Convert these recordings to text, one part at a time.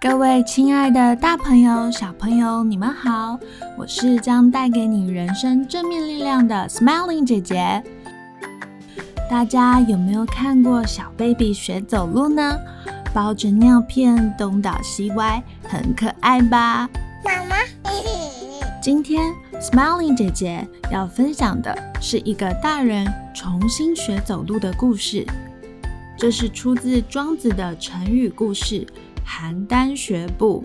各位亲爱的大朋友、小朋友，你们好！我是将带给你人生正面力量的 Smiling 姐姐。大家有没有看过小 baby 学走路呢？包着尿片，东倒西歪，很可爱吧？妈妈，今天 Smiling 姐姐要分享的是一个大人重新学走路的故事。这是出自庄子的成语故事。邯郸学步。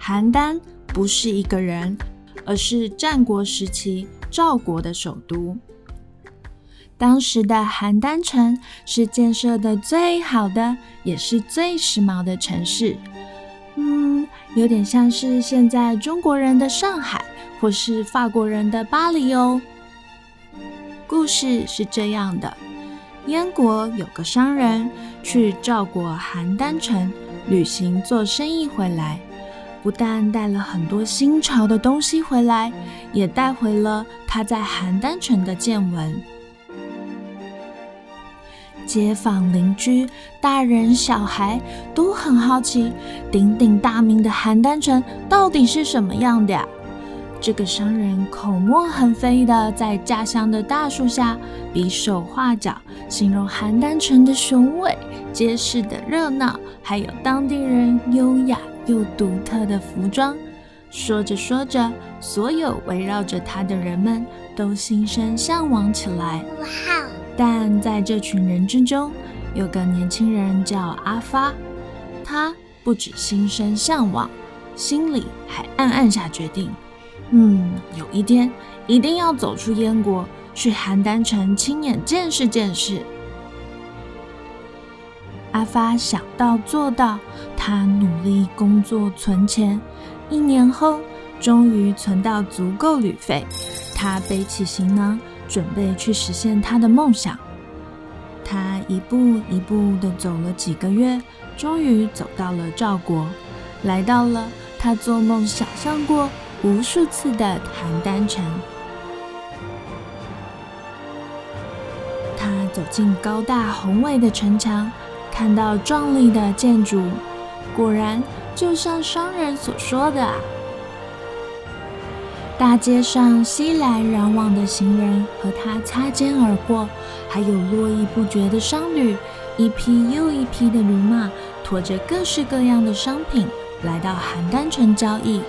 邯郸不是一个人，而是战国时期赵国的首都。当时的邯郸城是建设的最好的，也是最时髦的城市。嗯，有点像是现在中国人的上海，或是法国人的巴黎哦。故事是这样的。燕国有个商人去赵国邯郸城旅行做生意回来，不但带了很多新潮的东西回来，也带回了他在邯郸城的见闻。街坊邻居、大人小孩都很好奇，鼎鼎大名的邯郸城到底是什么样的呀？这个商人口沫横飞的在家乡的大树下比手画脚，形容邯郸城的雄伟、街市的热闹，还有当地人优雅又独特的服装。说着说着，所有围绕着他的人们都心生向往起来。哇！但在这群人之中，有个年轻人叫阿发，他不止心生向往，心里还暗暗下决定。嗯，有一天一定要走出燕国，去邯郸城亲眼见识见识。阿发想到做到，他努力工作存钱，一年后终于存到足够旅费。他背起行囊，准备去实现他的梦想。他一步一步的走了几个月，终于走到了赵国，来到了他做梦想象过无数次的邯郸城，他走进高大宏伟的城墙，看到壮丽的建筑，果然就像商人所说的！大街上熙来攘往的行人和他擦肩而过，还有络绎不绝的商旅，一批又一批的驴马驮着各式各样的商品来到邯郸城交易。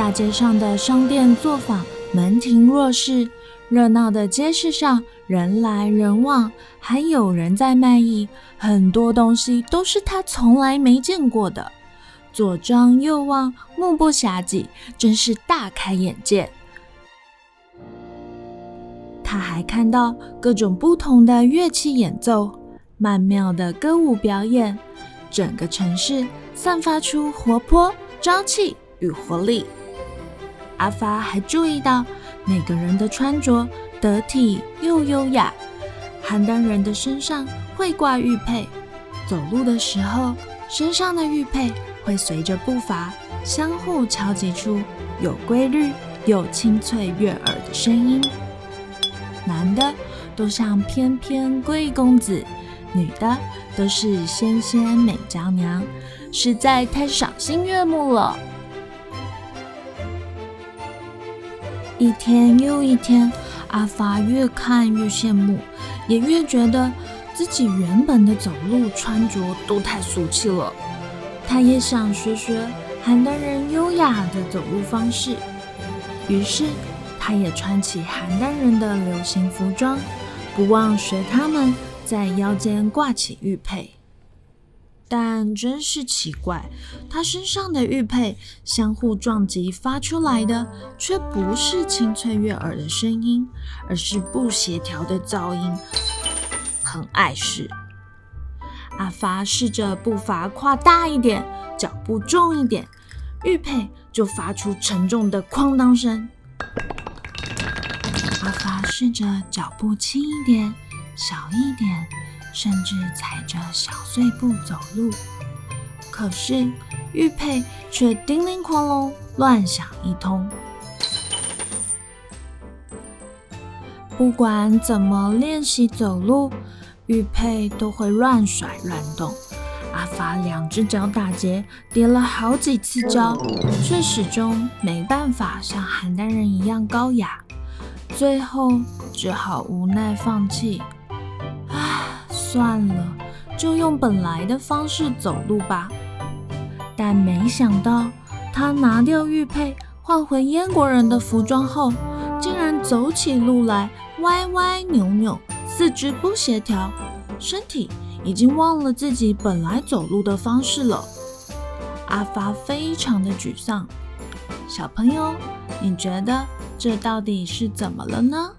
大街上的商店作坊，门庭若市；热闹的街市上，人来人往，还有人在卖艺。很多东西都是他从来没见过的，左张右望，目不暇接，真是大开眼界。他还看到各种不同的乐器演奏，曼妙的歌舞表演，整个城市散发出活泼、朝气与活力。阿发还注意到每个人的穿着得体又优雅，邯郸人的身上会挂玉佩，走路的时候身上的玉佩会随着步伐相互敲击出有规律又清脆悦耳的声音。男的都像翩翩贵公子，女的都是纤纤美娇娘，实在太赏心悦目了。一天又一天，阿发越看越羡慕，也越觉得自己原本的走路穿着都太俗气了。他也想学学邯郸人优雅的走路方式，于是他也穿起邯郸人的流行服装，不忘学他们在腰间挂起玉佩。但真是奇怪，他身上的玉佩相互撞击发出来的，却不是清脆悦耳的声音，而是不协调的噪音，很碍事。阿发试着步伐跨大一点，脚步重一点，玉佩就发出沉重的哐当声。阿发试着脚步轻一点、小一点，甚至踩着小碎步走路，可是玉佩却叮铃哐啷乱响一通。不管怎么练习走路，玉佩都会乱甩乱动。阿发两只脚打结，跌了好几次跤，却始终没办法像邯郸人一样高雅。最后只好无奈放弃。算了，就用本来的方式走路吧。但没想到，他拿掉玉佩，换回燕国人的服装后，竟然走起路来歪歪扭扭，四肢不协调，身体已经忘了自己本来走路的方式了。阿发非常的沮丧。小朋友，你觉得这到底是怎么了呢？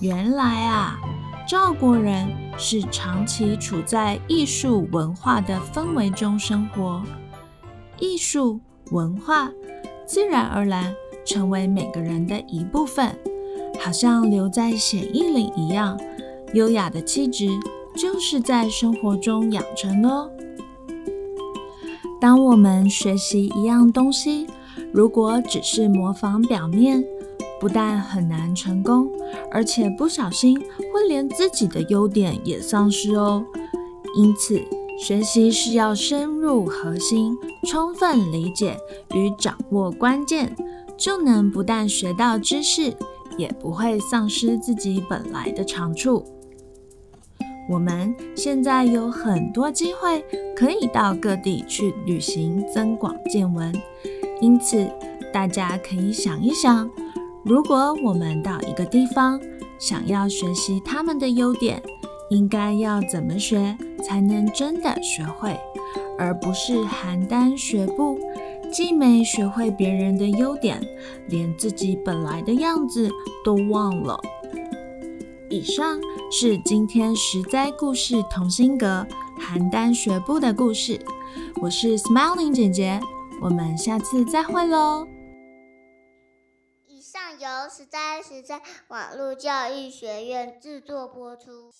原来啊，赵国人是长期处在艺术文化的氛围中生活，艺术文化自然而然成为每个人的一部分，好像留在血液里一样。优雅的气质就是在生活中养成的哦。当我们学习一样东西，如果只是模仿表面，不但很难成功，而且不小心会连自己的优点也丧失哦。因此，学习是要深入核心，充分理解与掌握关键，就能不但学到知识，也不会丧失自己本来的长处。我们现在有很多机会可以到各地去旅行，增广见闻。因此，大家可以想一想，如果我们到一个地方，想要学习他们的优点，应该要怎么学才能真的学会，而不是邯郸学步，既没学会别人的优点，连自己本来的样子都忘了。以上是今天十灾故事同心阁邯郸学步的故事，我是 Smiling 姐姐，我们下次再会喽。由十三十三网络教育学院制作播出。